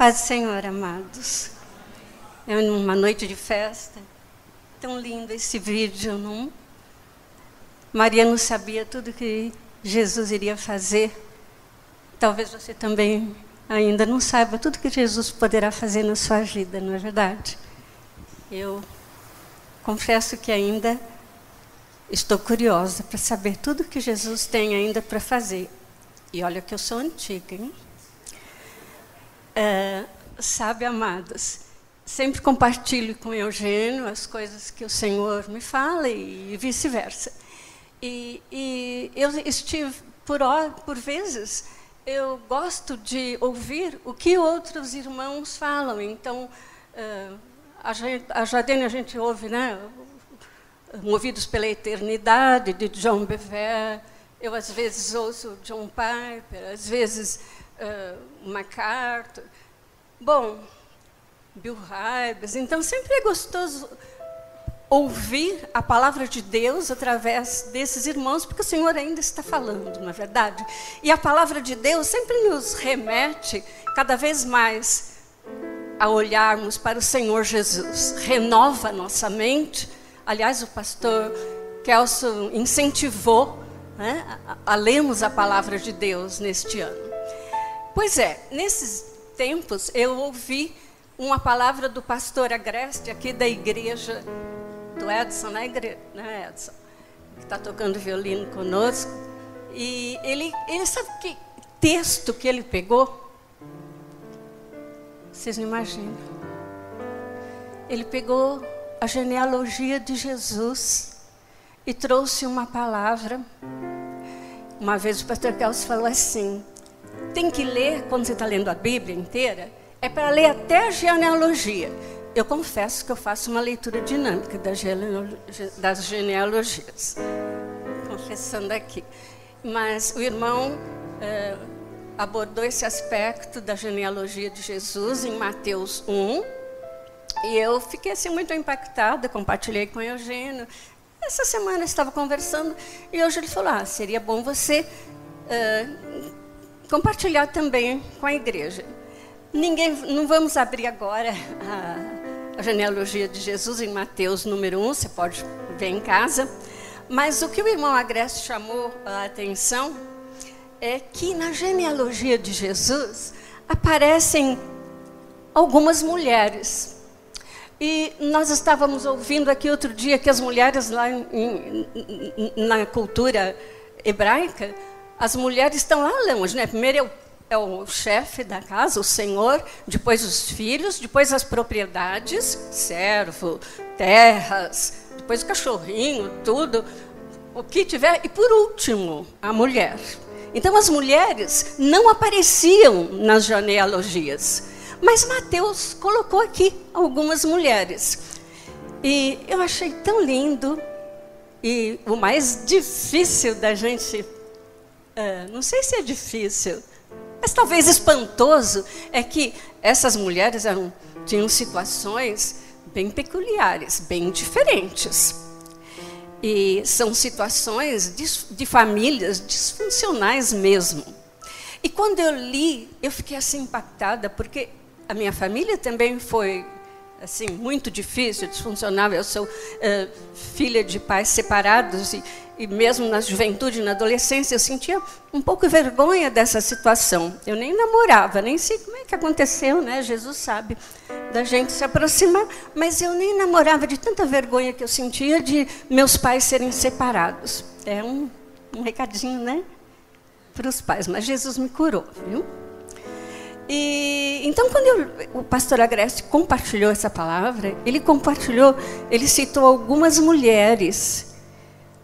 Paz do Senhor, amados. É uma noite de festa. Tão lindo esse vídeo, não? Maria não sabia tudo que Jesus iria fazer. Talvez você também ainda não saiba tudo que Jesus poderá fazer na sua vida, não é verdade? Eu confesso que ainda estou curiosa para saber tudo que Jesus tem ainda para fazer. E olha que eu sou antiga, hein? É, sabe, amados, sempre compartilho com Eugênio as coisas que o Senhor me fala e vice-versa. E, e, eu estive, por, por vezes, eu gosto de ouvir o que outros irmãos falam. Então, uh, a, gente, a Jadene a gente ouve, né? Movidos pela Eternidade, de John Bever. Eu, às vezes, ouço John Piper, às vezes, uh, MacArthur. Bom, Bill Hybels. Então, sempre é gostoso ouvir a palavra de Deus através desses irmãos, porque o Senhor ainda está falando, na é verdade. E a palavra de Deus sempre nos remete cada vez mais a olharmos para o Senhor Jesus. Renova nossa mente. Aliás, o pastor Kelso incentivou né, a, a lermos a palavra de Deus neste ano. Pois é, nesses tempos eu ouvi uma palavra do pastor Agreste aqui da igreja do Edson, né, né Edson? Que está tocando violino conosco. E ele, ele sabe que texto que ele pegou? Vocês não imaginam. Ele pegou a genealogia de Jesus e trouxe uma palavra. Uma vez o pastor Carlos falou assim: tem que ler, quando você está lendo a Bíblia inteira, é para ler até a genealogia. Eu confesso que eu faço uma leitura dinâmica das genealogias, confessando aqui. Mas o irmão é, abordou esse aspecto da genealogia de Jesus em Mateus 1, e eu fiquei assim muito impactada, compartilhei com o Eugênio. Essa semana estava conversando e hoje ele falou: ah, seria bom você uh, compartilhar também com a igreja. Ninguém, não vamos abrir agora a, a genealogia de Jesus em Mateus número 1, você pode ver em casa. Mas o que o irmão Agreste chamou a atenção é que na genealogia de Jesus aparecem algumas mulheres. E nós estávamos ouvindo aqui outro dia que as mulheres lá em, na cultura hebraica, as mulheres estão lá longe, né? Primeiro é o é o chefe da casa, o senhor, depois os filhos, depois as propriedades, servo, terras, depois o cachorrinho, tudo, o que tiver, e por último, a mulher. Então as mulheres não apareciam nas genealogias, mas Mateus colocou aqui algumas mulheres. E eu achei tão lindo, e o mais difícil da gente, uh, não sei se é difícil, mas talvez espantoso é que essas mulheres eram, tinham situações bem peculiares, bem diferentes. E são situações de, de famílias disfuncionais mesmo. E quando eu li, eu fiquei assim impactada, porque a minha família também foi assim muito difícil, disfuncional. Eu sou uh, filha de pais separados e, e mesmo na juventude, na adolescência, eu sentia um pouco vergonha dessa situação. Eu nem namorava, nem sei como é que aconteceu, né? Jesus sabe da gente se aproximar, mas eu nem namorava de tanta vergonha que eu sentia de meus pais serem separados. É um, um recadinho, né? Para os pais, mas Jesus me curou, viu? E, então, quando eu, o pastor Agreste compartilhou essa palavra, ele compartilhou, ele citou algumas mulheres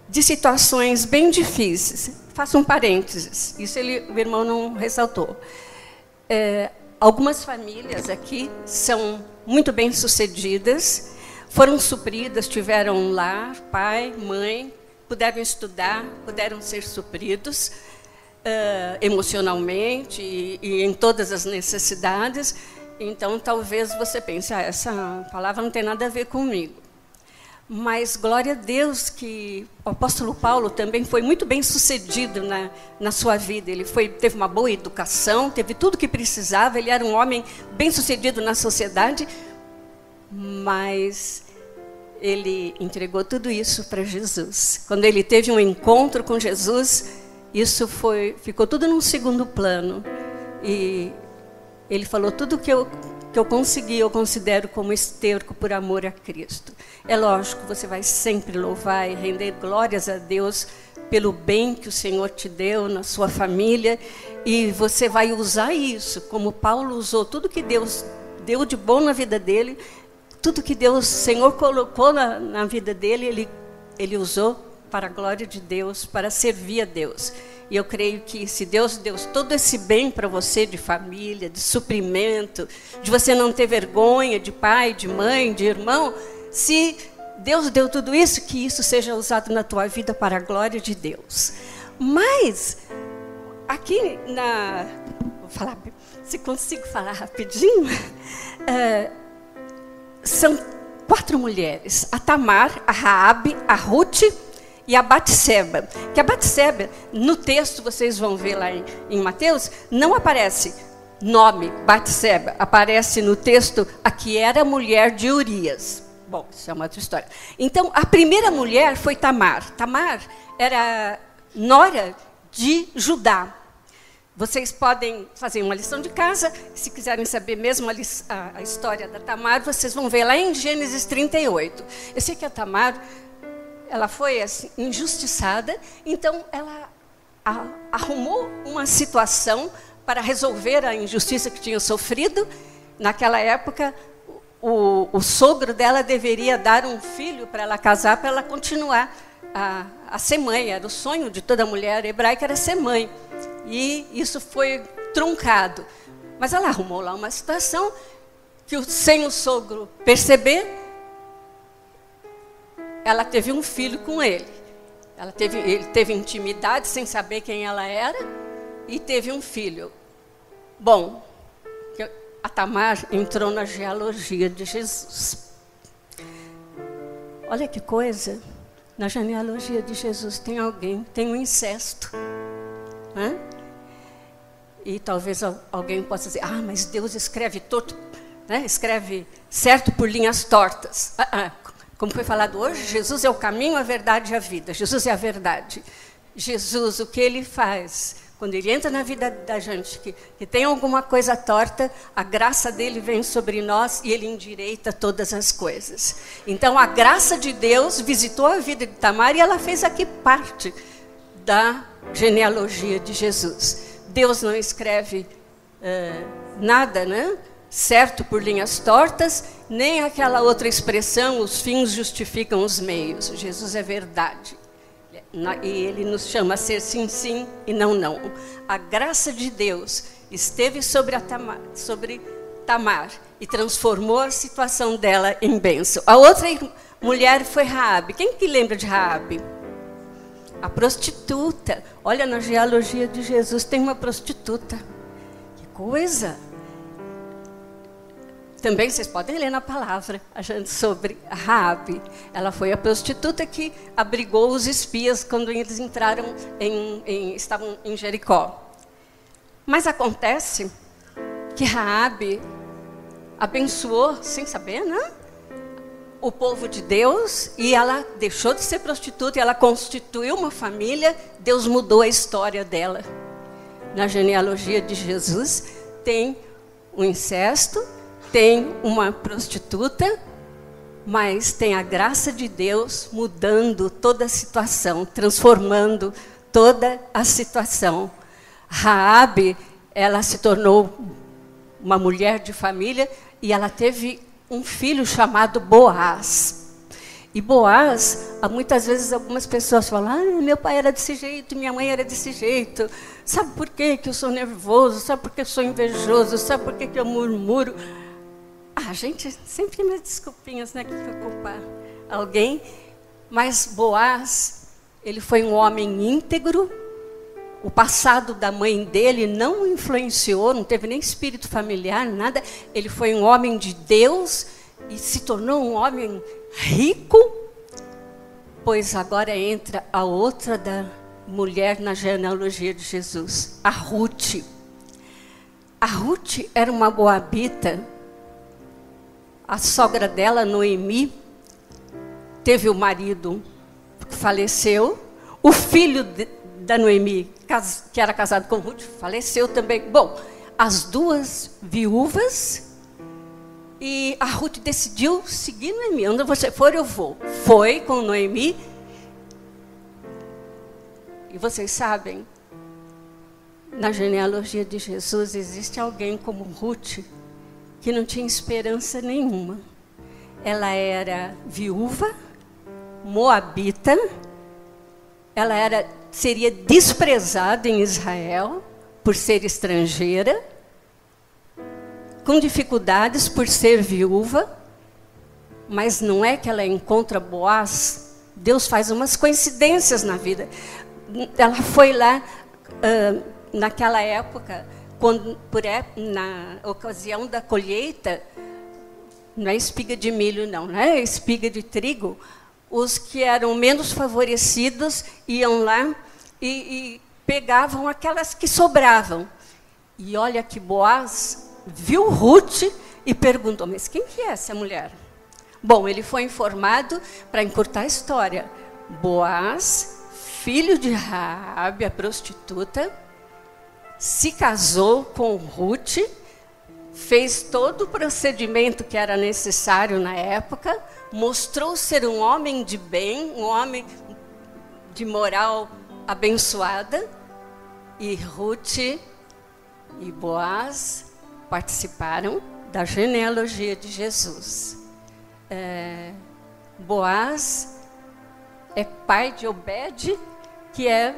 de situações bem difíceis. Faço um parênteses, isso ele, o irmão não ressaltou. É, algumas famílias aqui são muito bem sucedidas, foram supridas, tiveram um lar, pai, mãe, puderam estudar, puderam ser supridos uh, emocionalmente e, e, em todas as necessidades. Então, talvez você pense, ah, essa palavra não tem nada a ver comigo. Mas glória a Deus que o apóstolo Paulo também foi muito bem sucedido na, na sua vida. Ele foi, teve uma boa educação, teve tudo que precisava, ele era um homem bem sucedido na sociedade, mas ele entregou tudo isso para Jesus. Quando ele teve um encontro com Jesus, isso foi, ficou tudo num segundo plano. E ele falou tudo que eu que eu consegui, eu considero como esterco por amor a Cristo. É lógico, você vai sempre louvar e render glórias a Deus pelo bem que o Senhor te deu na sua família e você vai usar isso, como Paulo usou tudo que Deus deu de bom na vida dele, tudo que Deus, o Senhor colocou na, na vida dele, ele, ele usou para a glória de Deus, para servir a Deus. E eu creio que se Deus deu todo esse bem para você de família, de suprimento, de você não ter vergonha de pai, de mãe, de irmão, se Deus deu tudo isso, que isso seja usado na tua vida para a glória de Deus. Mas aqui na vou falar, se consigo falar rapidinho, é, são quatro mulheres: a Tamar, a Raabe, a Ruth e a Batseba. Que a Batseba, no texto, vocês vão ver lá em, em Mateus, não aparece nome Batseba, aparece no texto a que era mulher de Urias. Bom, isso é uma outra história. Então, a primeira mulher foi Tamar. Tamar era nora de Judá. Vocês podem fazer uma lição de casa, se quiserem saber mesmo a, a, a história da Tamar, vocês vão ver lá em Gênesis 38. Eu sei que a Tamar ela foi assim, injustiçada, então ela arrumou uma situação para resolver a injustiça que tinha sofrido. Naquela época, o, o sogro dela deveria dar um filho para ela casar, para ela continuar a, a ser mãe. Era o sonho de toda mulher hebraica, era ser mãe. E isso foi truncado. Mas ela arrumou lá uma situação que, sem o sogro perceber, ela teve um filho com ele. Ela teve, ele teve intimidade sem saber quem ela era e teve um filho. Bom, a Tamar entrou na genealogia de Jesus. Olha que coisa. Na genealogia de Jesus tem alguém, tem um incesto. Né? E talvez alguém possa dizer, ah, mas Deus escreve torto, né? escreve certo por linhas tortas. Ah, ah, como foi falado hoje, Jesus é o caminho, a verdade e a vida. Jesus é a verdade. Jesus, o que ele faz? Quando ele entra na vida da gente, que, que tem alguma coisa torta, a graça dele vem sobre nós e ele endireita todas as coisas. Então, a graça de Deus visitou a vida de Tamar e ela fez aqui parte da genealogia de Jesus. Deus não escreve uh, nada, né? certo por linhas tortas, nem aquela outra expressão, os fins justificam os meios. Jesus é verdade. E ele nos chama a ser sim, sim e não, não. A graça de Deus esteve sobre, Tamar, sobre Tamar e transformou a situação dela em bênção. A outra mulher foi Raabe. Quem que lembra de Raabe? A prostituta. Olha na genealogia de Jesus tem uma prostituta. Que coisa! Também vocês podem ler na palavra a gente sobre Raabe. Ela foi a prostituta que abrigou os espias quando eles entraram em, em, estavam em Jericó. Mas acontece que Raabe abençoou, sem saber, né? O povo de Deus e ela deixou de ser prostituta ela constituiu uma família. Deus mudou a história dela. Na genealogia de Jesus tem o incesto, tem uma prostituta, mas tem a graça de Deus mudando toda a situação, transformando toda a situação. Raabe, ela se tornou uma mulher de família e ela teve um filho chamado Boaz. E Boaz, muitas vezes algumas pessoas falam: ah, meu pai era desse jeito, minha mãe era desse jeito. Sabe por quê que eu sou nervoso? Sabe por que eu sou invejoso? Sabe por que eu murmuro? A gente sempre tem desculpinhas, né, que culpar alguém. Mas Boaz, ele foi um homem íntegro. O passado da mãe dele não influenciou, não teve nem espírito familiar, nada. Ele foi um homem de Deus e se tornou um homem rico, depois agora entra a outra da mulher na genealogia de Jesus, a Ruth. A Ruth era uma boabita. A sogra dela, Noemi, teve o marido que faleceu. O filho de, da Noemi, que era casado com Ruth, faleceu também. Bom, as duas viúvas e a Ruth decidiu seguir Noemi. Onde você for, eu vou. Foi com Noemi. E vocês sabem, na genealogia de Jesus existe alguém como Ruth que não tinha esperança nenhuma. Ela era viúva, moabita, ela era seria desprezada em Israel por ser estrangeira com dificuldades por ser viúva, mas não é que ela encontra Boaz. Deus faz umas coincidências na vida. Ela foi lá uh, naquela época, quando, por, na ocasião da colheita, não é espiga de milho, não, não é espiga de trigo. Os que eram menos favorecidos iam lá e, e pegavam aquelas que sobravam. E olha que Boaz viu Ruth e perguntou: Mas quem que é essa mulher? Bom, ele foi informado para encurtar a história. Boaz, filho de Raabe, a prostituta, se casou com Ruth, fez todo o procedimento que era necessário na época, mostrou ser um homem de bem, um homem de moral abençoada, e Ruth e Boaz participaram da genealogia de Jesus. É, Boaz é pai de Obed, que é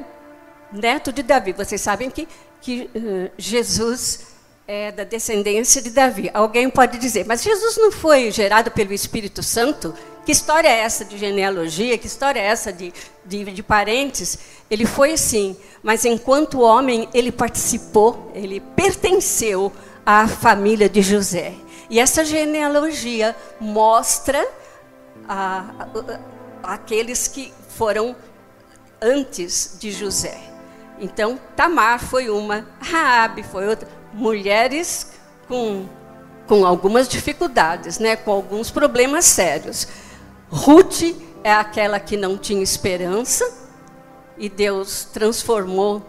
neto de Davi. Vocês sabem que, que uh, Jesus é da descendência de Davi. Alguém pode dizer, mas Jesus não foi gerado pelo Espírito Santo? Que história é essa de genealogia? Que história é essa de, de, de parentes? Ele foi sim, mas enquanto homem, ele participou, ele pertenceu a família de José. E essa genealogia mostra a, a, aqueles que foram antes de José. Então, Tamar foi uma, Raabe foi outra, mulheres com, com algumas dificuldades, né, com alguns problemas sérios. Ruth é aquela que não tinha esperança e Deus transformou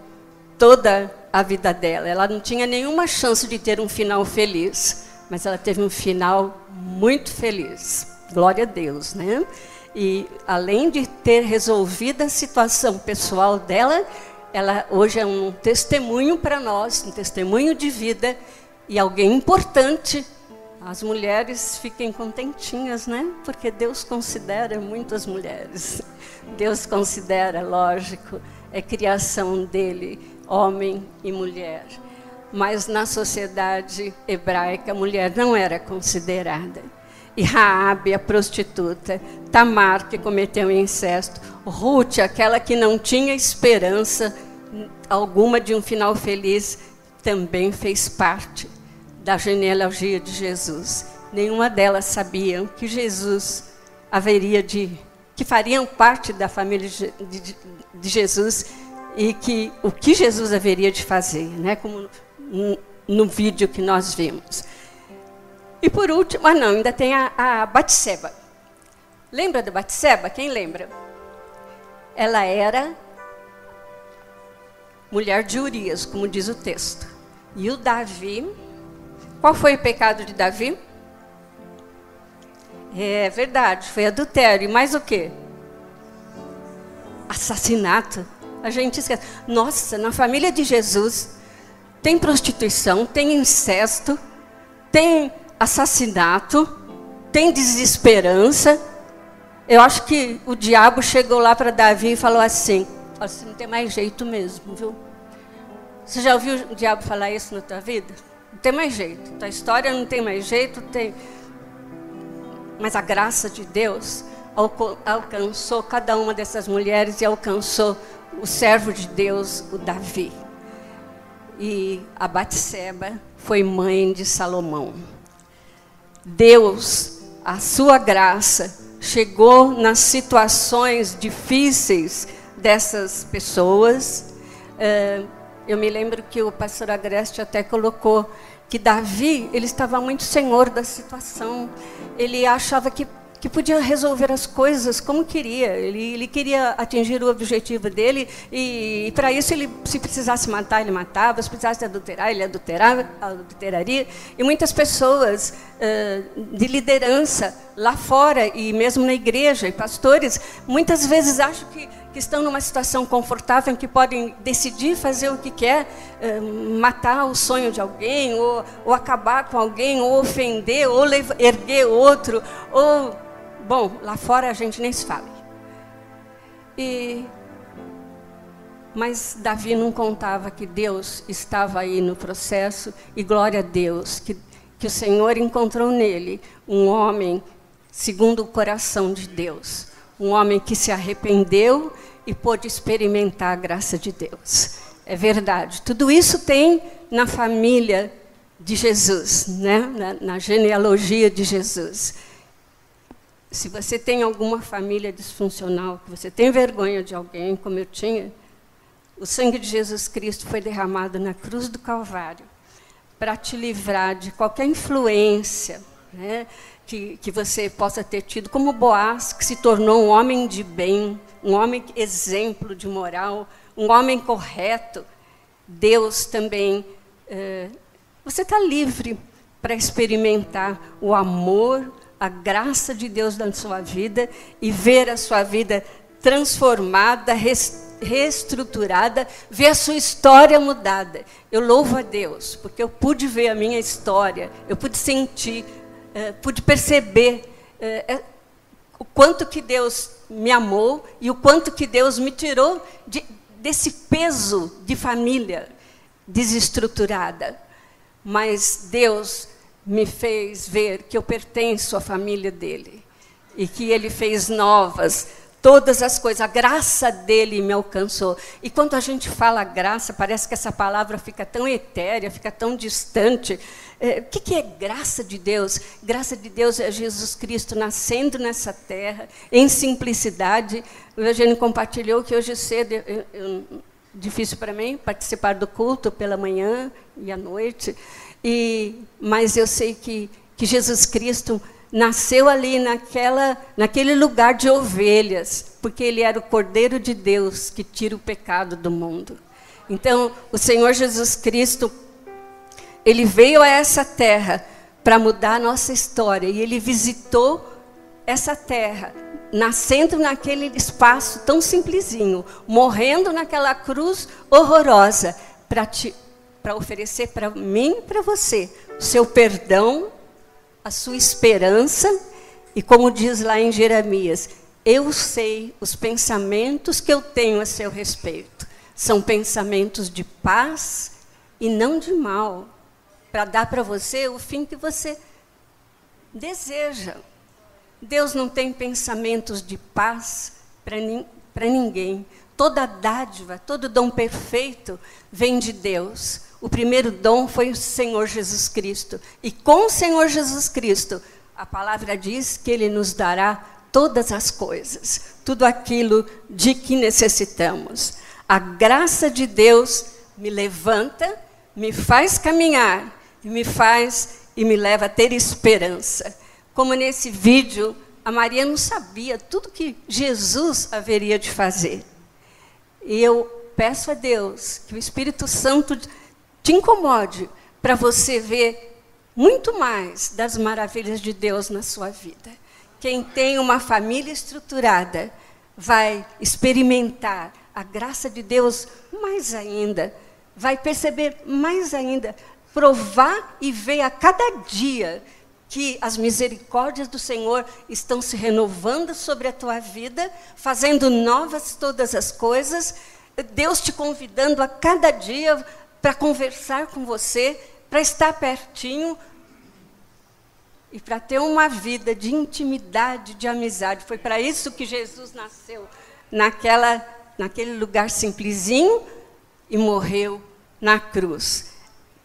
toda a vida dela. Ela não tinha nenhuma chance de ter um final feliz, mas ela teve um final muito feliz. Glória a Deus, né? E além de ter resolvido a situação pessoal dela, ela hoje é um testemunho para nós, um testemunho de vida e alguém importante. As mulheres fiquem contentinhas, né? Porque Deus considera muitas mulheres. Deus considera, lógico, é criação dele homem e mulher. Mas na sociedade hebraica, a mulher não era considerada. E Raabe, a prostituta, Tamar, que cometeu incesto, Ruth, aquela que não tinha esperança alguma de um final feliz, também fez parte da genealogia de Jesus. Nenhuma delas sabiam que Jesus haveria de que fariam parte da família de, de, Jesus e que o que Jesus haveria de fazer, né? Como no vídeo que nós vimos. E por último, ah não, ainda tem a, a Batseba. Lembra da Batseba? Quem lembra? Ela era mulher de Urias, como diz o texto. E o Davi, qual foi o pecado de Davi? É verdade, foi adultério. E mais o quê? Assassinato. A gente esquece. Nossa, na família de Jesus tem prostituição, tem incesto, tem assassinato, tem desesperança. Eu acho que o diabo chegou lá para Davi e falou assim: assim, não tem mais jeito mesmo, viu? Você já ouviu o diabo falar isso na tua vida? Não tem mais jeito. Tua história não tem mais jeito, tem. Mas a graça de Deus alcançou cada uma dessas mulheres e alcançou o servo de Deus, o Davi. E a Batseba foi mãe de Salomão. Deus, a sua graça, chegou nas situações difíceis dessas pessoas. Uh, eu me lembro que o pastor Agreste até colocou que Davi, ele estava muito senhor da situação. Ele achava que que podia resolver as coisas como queria. Ele, ele queria atingir o objetivo dele e, e para isso ele, se precisasse matar, ele matava. Se precisasse adulterar, ele adulterava, adulteraria. E muitas pessoas uh, de liderança lá fora e mesmo na igreja e pastores muitas vezes acham que que estão numa situação confortável, em que podem decidir fazer o que quer, matar o sonho de alguém, ou, ou acabar com alguém, ou ofender, ou erguer outro, ou Bom, lá fora a gente nem se fala. E mas Davi não contava que Deus estava aí no processo e glória a Deus que que o Senhor encontrou nele um homem segundo o coração de Deus, um homem que se arrependeu e pôde experimentar a graça de Deus. É verdade. Tudo isso tem na família de Jesus, né? na, na genealogia de Jesus se você tem alguma família disfuncional, que você tem vergonha de alguém, como eu tinha, o sangue de Jesus Cristo foi derramado na cruz do Calvário para te livrar de qualquer influência né, que, que você possa ter tido, como Boaz, que se tornou um homem de bem, um homem exemplo de moral, um homem correto. Deus também. Eh, você está livre para experimentar o amor, a graça de Deus na sua vida e ver a sua vida transformada, reestruturada, ver a sua história mudada. Eu louvo a Deus, porque eu pude ver a minha história, eu pude sentir, uh, pude perceber uh, o quanto que Deus me amou e o quanto que Deus me tirou de, desse peso de família desestruturada. Mas Deus me fez ver que eu pertenço à família dele e que ele fez novas todas as coisas. A graça dele me alcançou. E quando a gente fala graça, parece que essa palavra fica tão etérea, fica tão distante. É, o que, que é graça de Deus? Graça de Deus é Jesus Cristo nascendo nessa terra, em simplicidade. O Eugênio compartilhou que hoje cedo, eu, eu, difícil para mim participar do culto pela manhã e à noite. E, mas eu sei que, que Jesus Cristo nasceu ali naquela, naquele lugar de ovelhas, porque ele era o Cordeiro de Deus que tira o pecado do mundo. Então, o Senhor Jesus Cristo, ele veio a essa terra para mudar a nossa história e ele visitou essa terra, nascendo naquele espaço tão simplesinho, morrendo naquela cruz horrorosa para para oferecer para mim e para você o seu perdão, a sua esperança e como diz lá em Jeremias, eu sei os pensamentos que eu tenho a seu respeito. São pensamentos de paz e não de mal, para dar para você o fim que você deseja. Deus não tem pensamentos de paz para ni ninguém. Toda dádiva, todo dom perfeito vem de Deus. O primeiro dom foi o Senhor Jesus Cristo. E com o Senhor Jesus Cristo, a palavra diz que Ele nos dará todas as coisas, tudo aquilo de que necessitamos. A graça de Deus me levanta, me faz caminhar, me faz e me leva a ter esperança. Como nesse vídeo, a Maria não sabia tudo que Jesus haveria de fazer. E eu peço a Deus que o Espírito Santo te incomode para você ver muito mais das maravilhas de Deus na sua vida. Quem tem uma família estruturada vai experimentar a graça de Deus mais ainda, vai perceber mais ainda, provar e ver a cada dia que as misericórdias do Senhor estão se renovando sobre a tua vida, fazendo novas todas as coisas, Deus te convidando a cada dia para conversar com você, para estar pertinho e para ter uma vida de intimidade, de amizade. Foi para isso que Jesus nasceu naquela, naquele lugar simplesinho e morreu na cruz,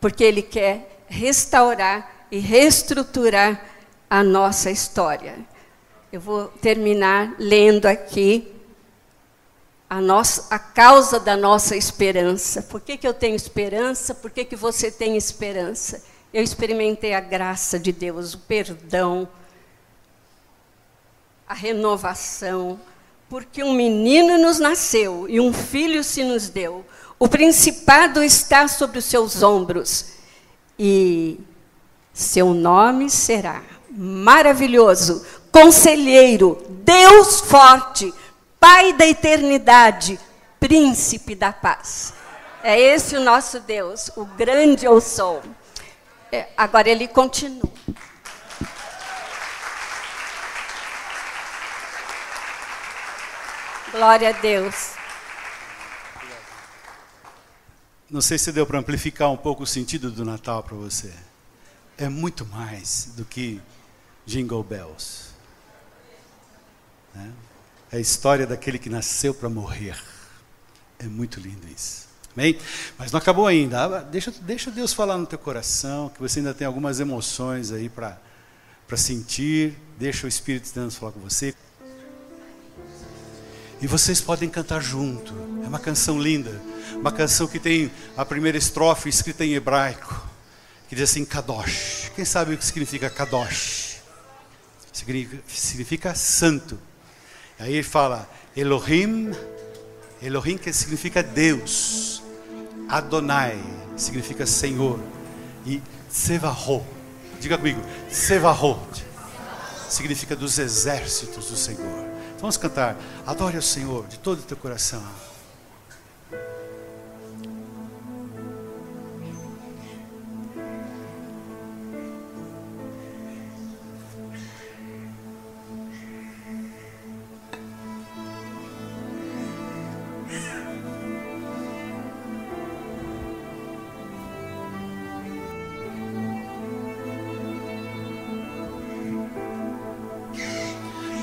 porque Ele quer restaurar e reestruturar a nossa história. Eu vou terminar lendo aqui a, nossa, a causa da nossa esperança. Por que, que eu tenho esperança? Por que, que você tem esperança? Eu experimentei a graça de Deus, o perdão, a renovação, porque um menino nos nasceu e um filho se nos deu. O principado está sobre os seus ombros e seu nome será maravilhoso, conselheiro, Deus forte, Pai da eternidade, príncipe da paz. É esse o nosso Deus, o grande eu sou. É, agora ele continua. Glória a Deus. Não sei se deu para amplificar um pouco o sentido do Natal para você. É muito mais do que Jingle Bells. Né? É a história daquele que nasceu para morrer. É muito lindo isso. Amém? Mas não acabou ainda. Ah, deixa, deixa Deus falar no teu coração, que você ainda tem algumas emoções aí para sentir. Deixa o Espírito de Deus falar com você. E vocês podem cantar junto. É uma canção linda. Uma canção que tem a primeira estrofe escrita em hebraico, que diz assim: Kadosh. Quem sabe o que significa Kadosh? Significa, significa santo. Aí ele fala Elohim, Elohim que significa Deus. Adonai significa Senhor. E Tsevahot, diga comigo, Tsevahot significa dos exércitos do Senhor. Vamos cantar, adore o Senhor de todo o teu coração.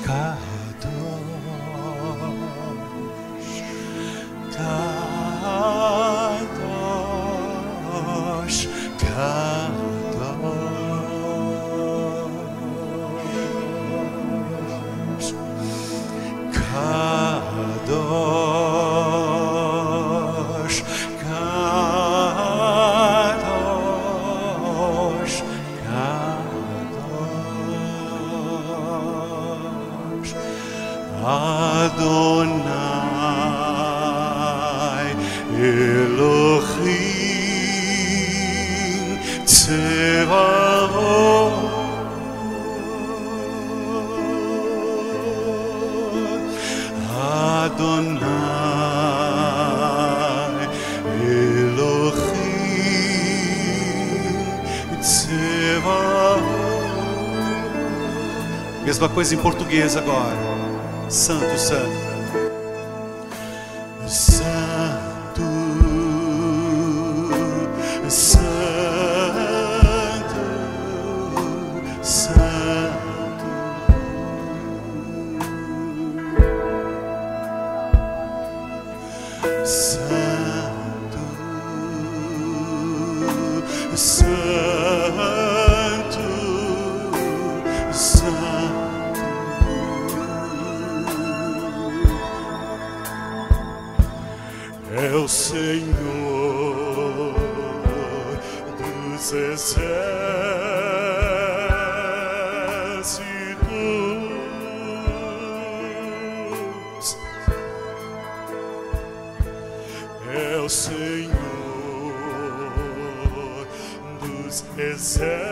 ficar. Mesma coisa em português agora. Santo, santo. é o Senhor dos exércitos, é o Senhor dos exércitos.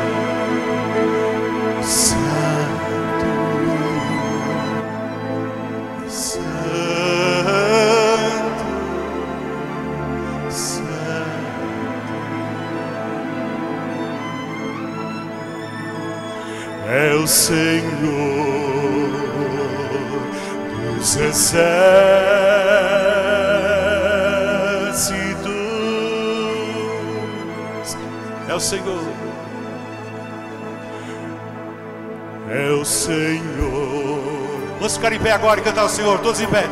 pé agora e cantar o Senhor, todos em pé.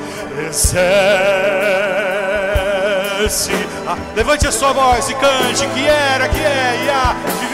Exerce. Ah, levante a sua voz e cante. Que era, que é e há de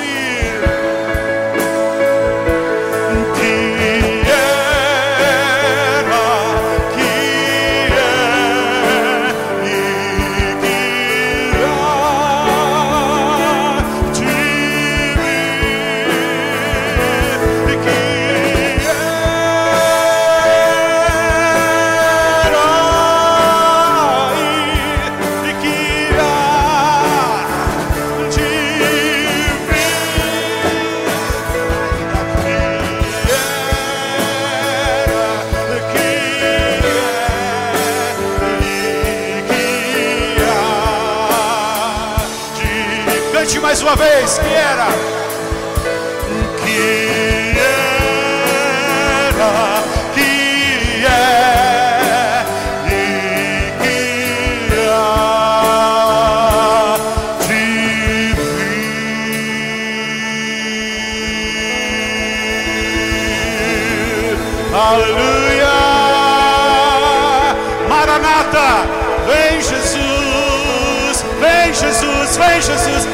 mais uma vez, que era, que era, que é e que há de vir. Aleluia! Maranata! Vem Jesus! Vem Jesus! Vem Jesus!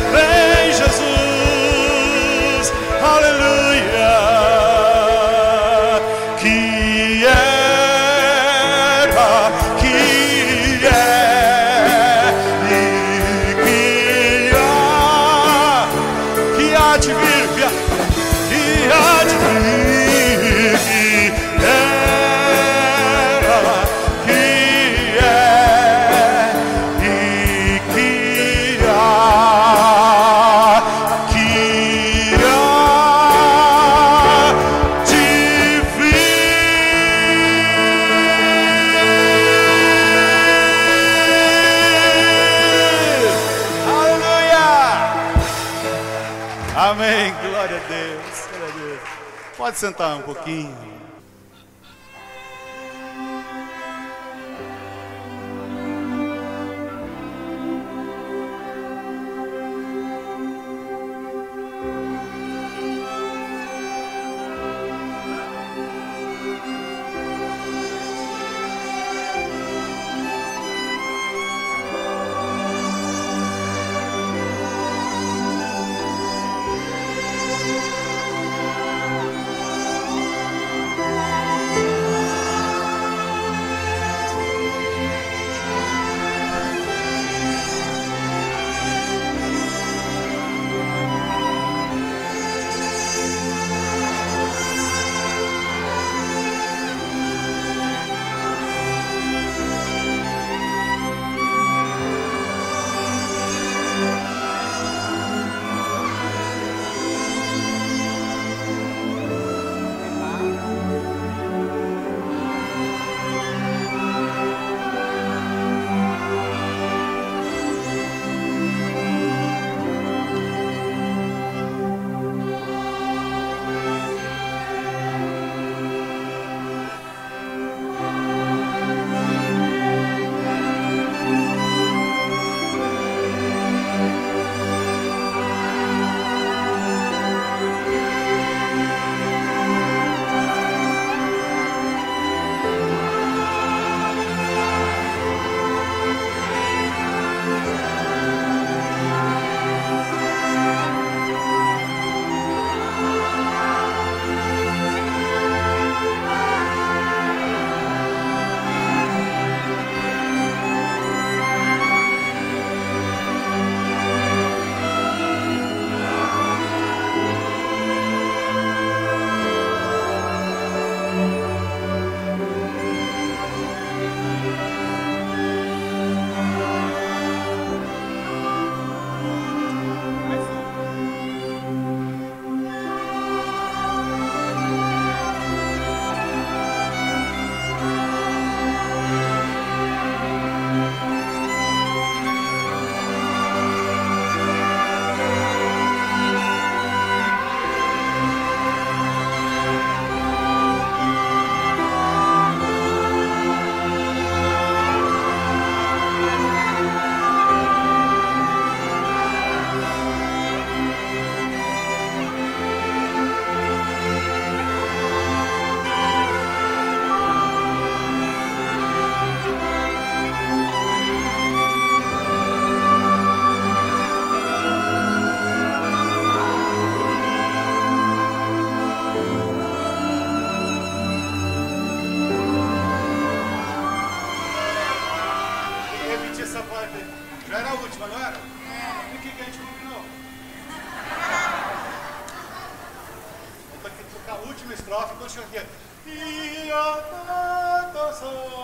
Pode sentar um. E a tanta Toma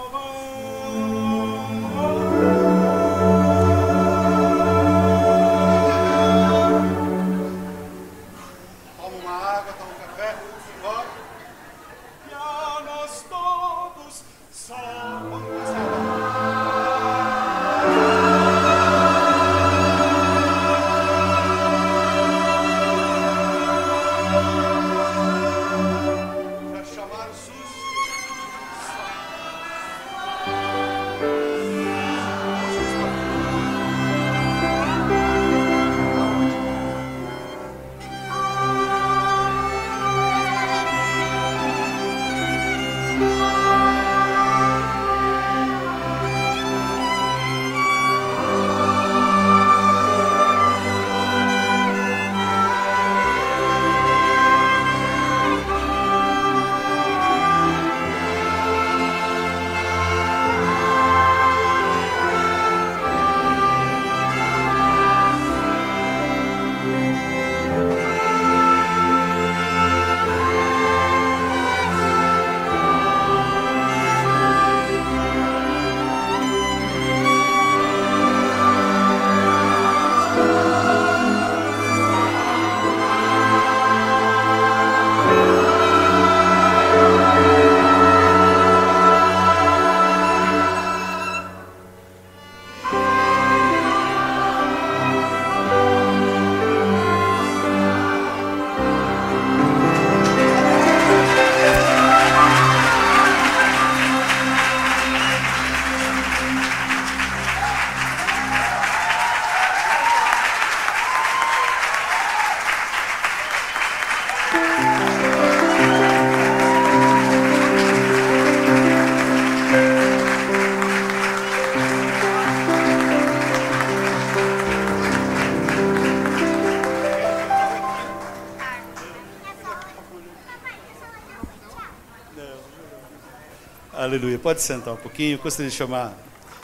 Pode sentar um pouquinho. Eu gostaria de chamar.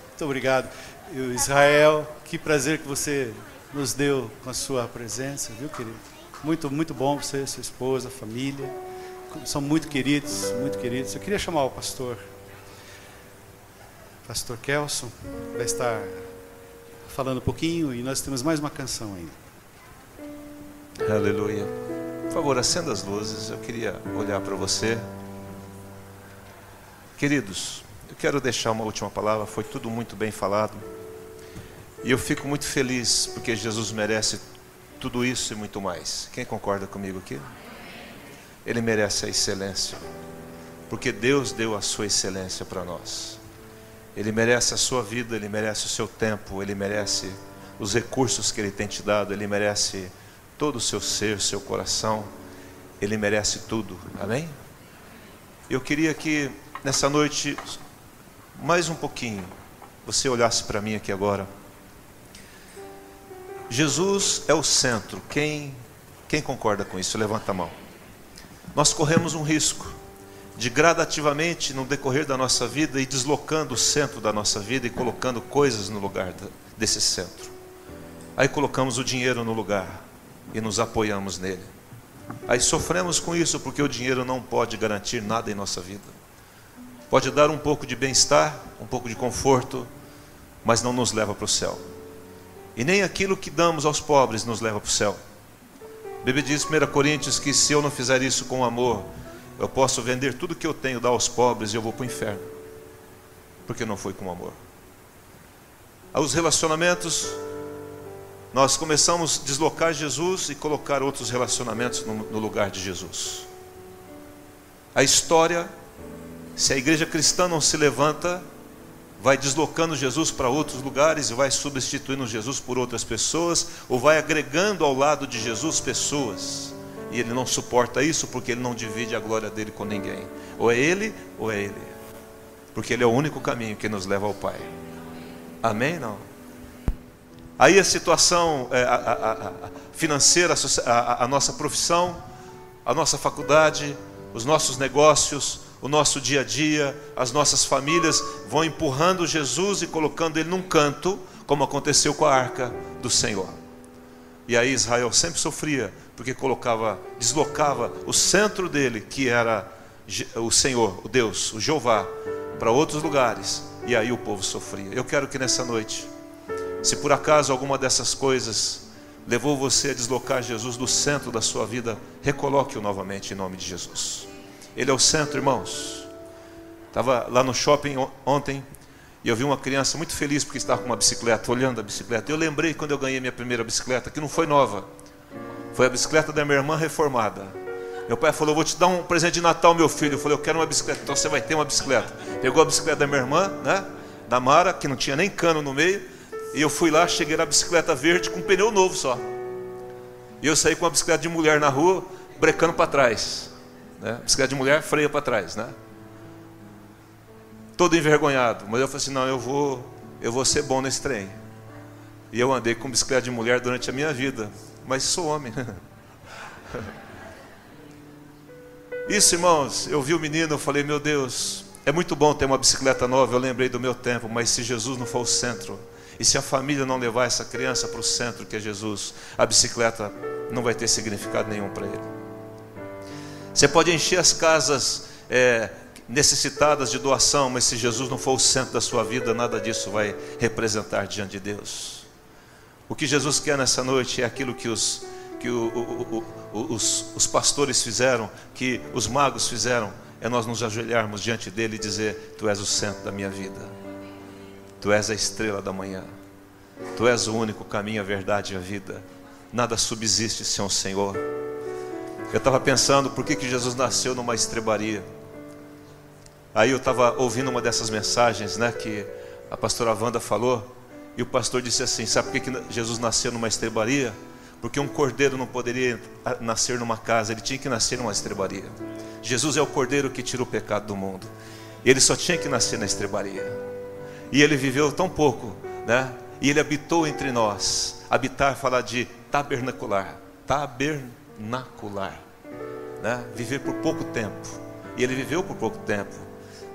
Muito obrigado. E o Israel, que prazer que você nos deu com a sua presença, viu, querido? Muito, muito bom você, sua esposa, família. São muito queridos, muito queridos. Eu queria chamar o pastor. Pastor Kelson vai estar falando um pouquinho e nós temos mais uma canção ainda. Aleluia. Por favor, acenda as luzes. Eu queria olhar para você. Queridos, eu quero deixar uma última palavra. Foi tudo muito bem falado. E eu fico muito feliz porque Jesus merece tudo isso e muito mais. Quem concorda comigo aqui? Ele merece a excelência. Porque Deus deu a sua excelência para nós. Ele merece a sua vida, ele merece o seu tempo, ele merece os recursos que ele tem te dado, ele merece todo o seu ser, seu coração. Ele merece tudo. Amém? Eu queria que nessa noite mais um pouquinho você olhasse para mim aqui agora. Jesus é o centro. Quem quem concorda com isso? Levanta a mão. Nós corremos um risco de gradativamente no decorrer da nossa vida ir deslocando o centro da nossa vida e colocando coisas no lugar desse centro. Aí colocamos o dinheiro no lugar e nos apoiamos nele. Aí sofremos com isso porque o dinheiro não pode garantir nada em nossa vida. Pode dar um pouco de bem-estar, um pouco de conforto, mas não nos leva para o céu. E nem aquilo que damos aos pobres nos leva para o céu. A Bíblia diz em 1 Coríntios que se eu não fizer isso com amor, eu posso vender tudo que eu tenho, dar aos pobres e eu vou para o inferno. Porque não foi com amor. Os relacionamentos, nós começamos a deslocar Jesus e colocar outros relacionamentos no, no lugar de Jesus. A história, se a igreja cristã não se levanta, vai deslocando Jesus para outros lugares e vai substituindo Jesus por outras pessoas, ou vai agregando ao lado de Jesus pessoas. E ele não suporta isso porque ele não divide a glória dele com ninguém. Ou é ele, ou é ele. Porque ele é o único caminho que nos leva ao Pai. Amém? Não? Aí a situação é, a, a, a, financeira, a nossa profissão, a nossa faculdade, os nossos negócios, o nosso dia a dia, as nossas famílias vão empurrando Jesus e colocando ele num canto, como aconteceu com a arca do Senhor. E aí Israel sempre sofria, porque colocava, deslocava o centro dele, que era o Senhor, o Deus, o Jeová, para outros lugares, e aí o povo sofria. Eu quero que nessa noite, se por acaso alguma dessas coisas levou você a deslocar Jesus do centro da sua vida, recoloque-o novamente em nome de Jesus. Ele é o centro, irmãos. Estava lá no shopping ontem e eu vi uma criança muito feliz porque estava com uma bicicleta, olhando a bicicleta. Eu lembrei quando eu ganhei minha primeira bicicleta, que não foi nova, foi a bicicleta da minha irmã reformada. Meu pai falou: Vou te dar um presente de Natal, meu filho. Eu falei: Eu quero uma bicicleta. Então você vai ter uma bicicleta. Pegou a bicicleta da minha irmã, né? Da Mara, que não tinha nem cano no meio. E eu fui lá, cheguei na bicicleta verde com um pneu novo só. E eu saí com uma bicicleta de mulher na rua, brecando para trás. Né? Bicicleta de mulher freia para trás, né? Todo envergonhado. Mas eu falei assim: Não, eu vou, eu vou ser bom nesse trem. E eu andei com bicicleta de mulher durante a minha vida. Mas sou homem. Isso, irmãos, eu vi o menino, eu falei, meu Deus, é muito bom ter uma bicicleta nova, eu lembrei do meu tempo, mas se Jesus não for o centro, e se a família não levar essa criança para o centro que é Jesus, a bicicleta não vai ter significado nenhum para ele. Você pode encher as casas é, necessitadas de doação, mas se Jesus não for o centro da sua vida, nada disso vai representar diante de Deus. O que Jesus quer nessa noite é aquilo que os que o, o, o, os, os pastores fizeram, que os magos fizeram, é nós nos ajoelharmos diante dele e dizer: Tu és o centro da minha vida, Tu és a estrela da manhã, Tu és o único caminho, a verdade e a vida. Nada subsiste sem o Senhor. Eu estava pensando por que, que Jesus nasceu numa estrebaria. Aí eu estava ouvindo uma dessas mensagens, né, que a pastora Wanda falou, e o pastor disse assim: Sabe por que, que Jesus nasceu numa estrebaria? Porque um cordeiro não poderia nascer numa casa, ele tinha que nascer numa estrebaria. Jesus é o cordeiro que tira o pecado do mundo. Ele só tinha que nascer na estrebaria. E ele viveu tão pouco, né? E ele habitou entre nós. Habitar falar de tabernacular, tabernacular, né? Viver por pouco tempo. E ele viveu por pouco tempo,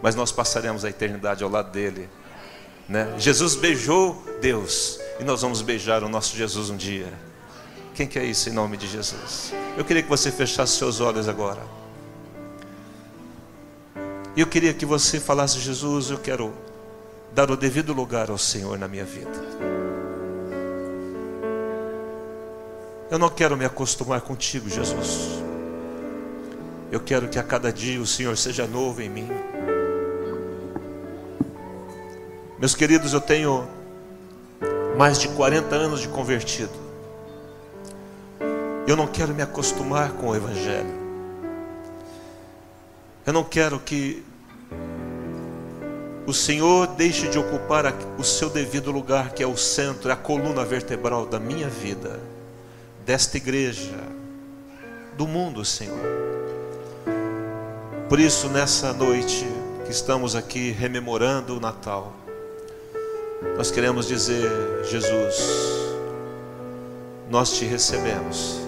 mas nós passaremos a eternidade ao lado dele. Né? Jesus beijou Deus e nós vamos beijar o nosso Jesus um dia. Quem quer isso em nome de Jesus? Eu queria que você fechasse seus olhos agora. E eu queria que você falasse: Jesus, eu quero dar o devido lugar ao Senhor na minha vida. Eu não quero me acostumar contigo, Jesus. Eu quero que a cada dia o Senhor seja novo em mim. Meus queridos, eu tenho mais de 40 anos de convertido. Eu não quero me acostumar com o Evangelho. Eu não quero que o Senhor deixe de ocupar o seu devido lugar, que é o centro, a coluna vertebral da minha vida, desta igreja, do mundo, Senhor. Por isso, nessa noite que estamos aqui rememorando o Natal, nós queremos dizer: Jesus, nós te recebemos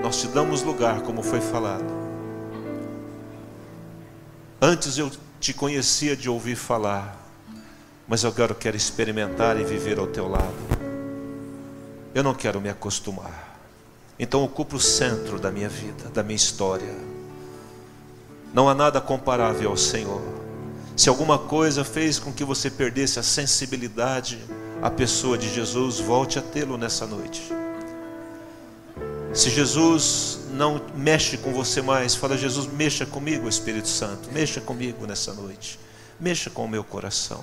nós te damos lugar, como foi falado. Antes eu te conhecia de ouvir falar, mas agora eu quero experimentar e viver ao teu lado. Eu não quero me acostumar. Então ocupa o centro da minha vida, da minha história. Não há nada comparável ao Senhor. Se alguma coisa fez com que você perdesse a sensibilidade à pessoa de Jesus, volte a tê-lo nessa noite. Se Jesus não mexe com você mais, fala: Jesus, mexa comigo, Espírito Santo, mexa comigo nessa noite, mexa com o meu coração.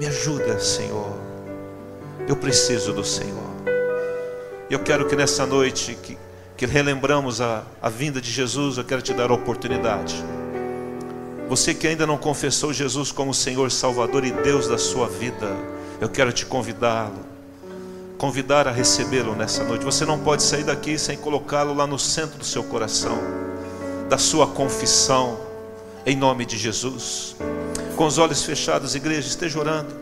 Me ajuda, Senhor. Eu preciso do Senhor. Eu quero que nessa noite que, que relembramos a, a vinda de Jesus, eu quero te dar a oportunidade. Você que ainda não confessou Jesus como Senhor, Salvador e Deus da sua vida, eu quero te convidá-lo convidar a recebê-lo nessa noite. Você não pode sair daqui sem colocá-lo lá no centro do seu coração, da sua confissão, em nome de Jesus. Com os olhos fechados, igreja, esteja orando.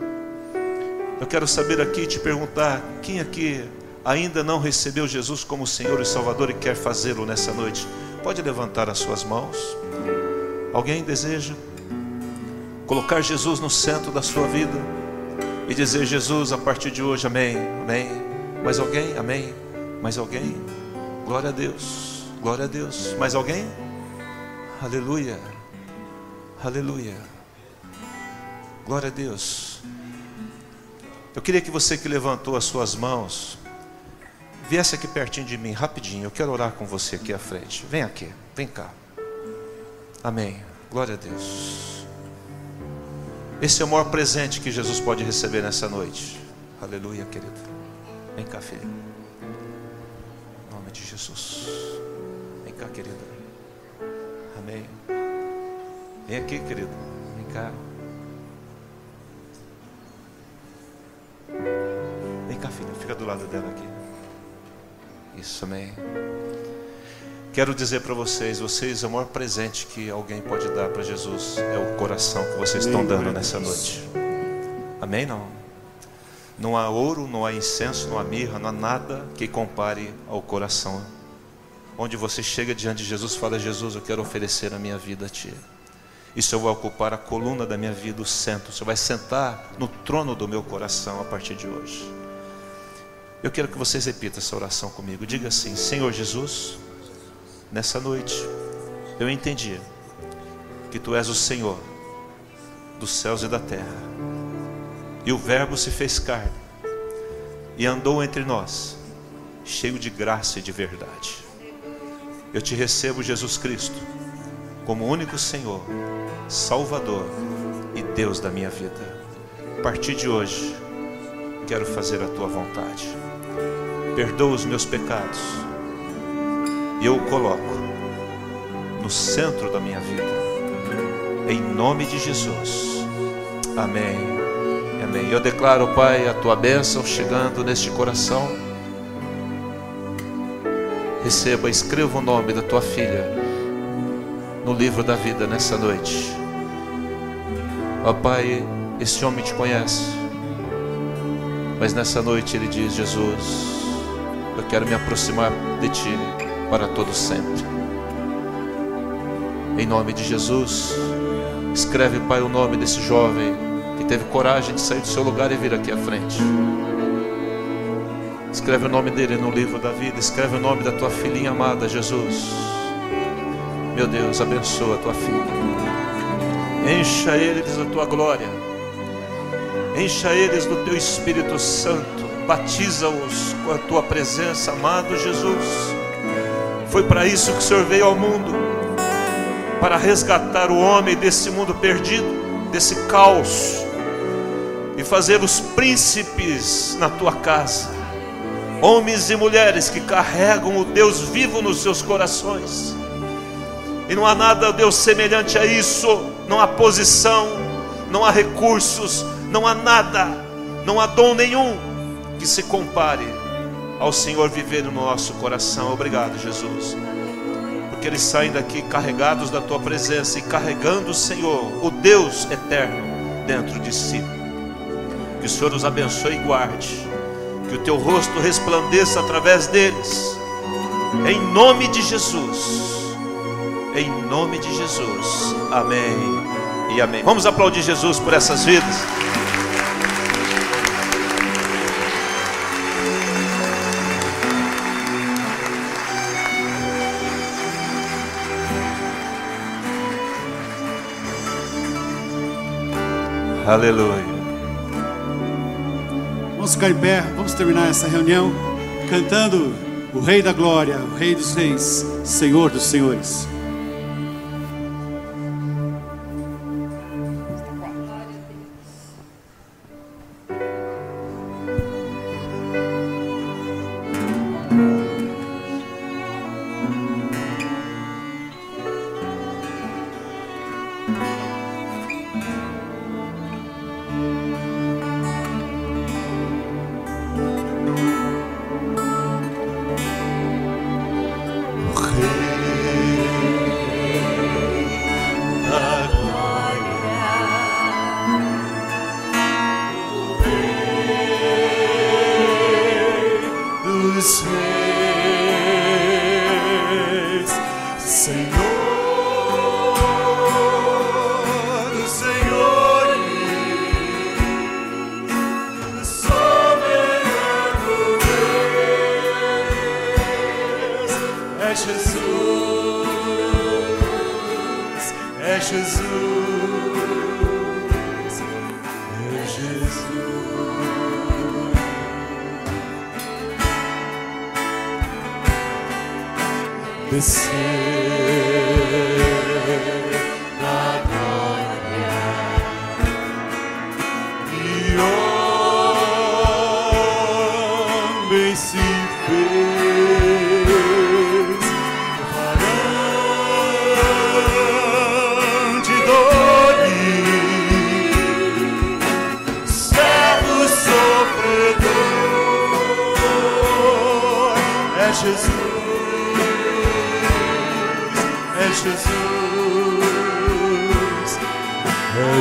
Eu quero saber aqui, te perguntar: quem aqui ainda não recebeu Jesus como Senhor e Salvador e quer fazê-lo nessa noite? Pode levantar as suas mãos. Alguém deseja colocar Jesus no centro da sua vida? e dizer: Jesus, a partir de hoje, amém, amém. Mais alguém? Amém. Mais alguém? Glória a Deus, glória a Deus. Mais alguém? Aleluia. Aleluia. Glória a Deus. Eu queria que você que levantou as suas mãos viesse aqui pertinho de mim, rapidinho. Eu quero orar com você aqui à frente. Vem aqui, vem cá. Amém. Glória a Deus. Esse é o maior presente que Jesus pode receber nessa noite. Aleluia, querido. Vem cá, filho. Em nome de Jesus. Vem cá, querida. Amém. Vem aqui, querido. Vem cá. Vem cá, filha. Fica do lado dela aqui. Isso, amém. Quero dizer para vocês, vocês, o maior presente que alguém pode dar para Jesus é o coração que vocês estão dando nessa noite. Amém? Não? Não há ouro, não há incenso, não há mirra, não há nada que compare ao coração. Onde você chega diante de Jesus e fala: Jesus, eu quero oferecer a minha vida a Ti. Isso eu vou ocupar a coluna da minha vida, o centro. Você vai sentar no trono do meu coração a partir de hoje. Eu quero que vocês repitam essa oração comigo. Diga assim: Senhor Jesus, nessa noite eu entendi que Tu és o Senhor dos céus e da terra. E o Verbo se fez carne e andou entre nós, cheio de graça e de verdade. Eu te recebo, Jesus Cristo, como único Senhor, Salvador e Deus da minha vida. A partir de hoje, quero fazer a tua vontade perdoa os meus pecados e eu o coloco no centro da minha vida, em nome de Jesus. Amém. Amém. Eu declaro, Pai, a tua bênção chegando neste coração. Receba, escreva o nome da tua filha no livro da vida nessa noite. Ó Pai, esse homem te conhece, mas nessa noite ele diz: Jesus, quero me aproximar de Ti para todo sempre. Em nome de Jesus, escreve, Pai, o nome desse jovem que teve coragem de sair do seu lugar e vir aqui à frente. Escreve o nome dele no livro da vida, escreve o nome da tua filhinha amada, Jesus. Meu Deus, abençoa a tua filha. Encha eles da tua glória. Encha eles do teu Espírito Santo batiza-os com a tua presença, amado Jesus. Foi para isso que o Senhor veio ao mundo para resgatar o homem desse mundo perdido, desse caos, e fazer os príncipes na tua casa, homens e mulheres que carregam o Deus vivo nos seus corações. E não há nada, Deus, semelhante a isso, não há posição, não há recursos, não há nada, não há dom nenhum que se compare ao Senhor viver no nosso coração. Obrigado, Jesus. Porque eles saem daqui carregados da tua presença e carregando o Senhor, o Deus eterno, dentro de si. Que o Senhor os abençoe e guarde. Que o teu rosto resplandeça através deles. Em nome de Jesus. Em nome de Jesus. Amém e amém. Vamos aplaudir Jesus por essas vidas. Aleluia. Vamos ficar em pé, vamos terminar essa reunião cantando o Rei da Glória, o Rei dos Reis, Senhor dos Senhores.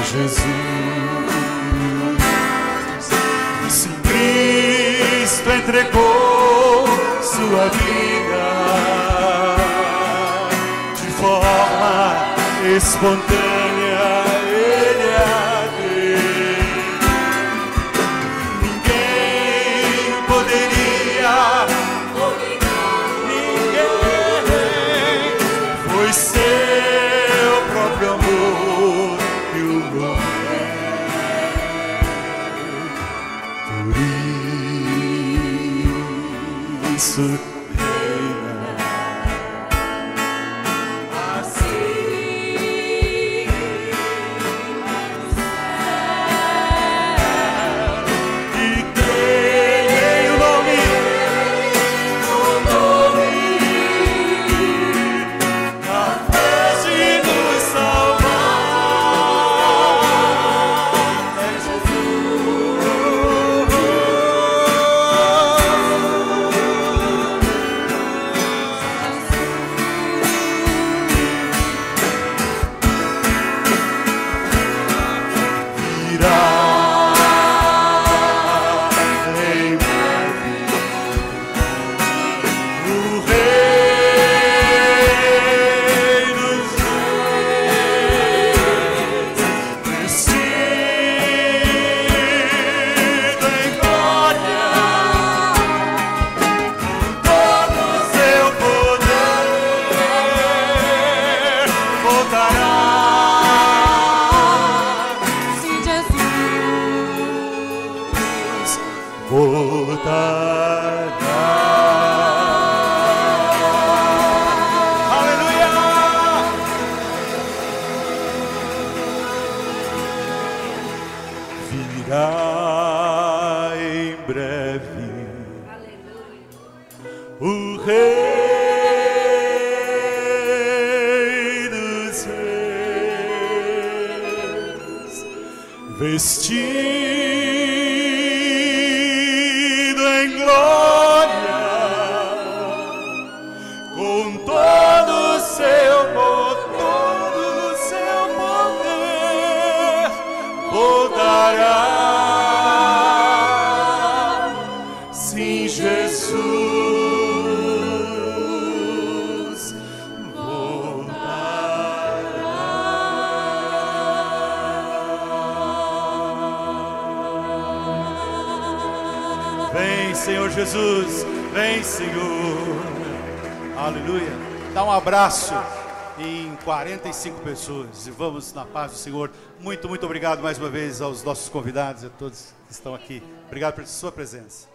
Jesus. Se Cristo entregou sua vida de forma espontânea. abraço em 45 pessoas e vamos na paz do Senhor. Muito, muito obrigado mais uma vez aos nossos convidados e a todos que estão aqui. Obrigado pela sua presença.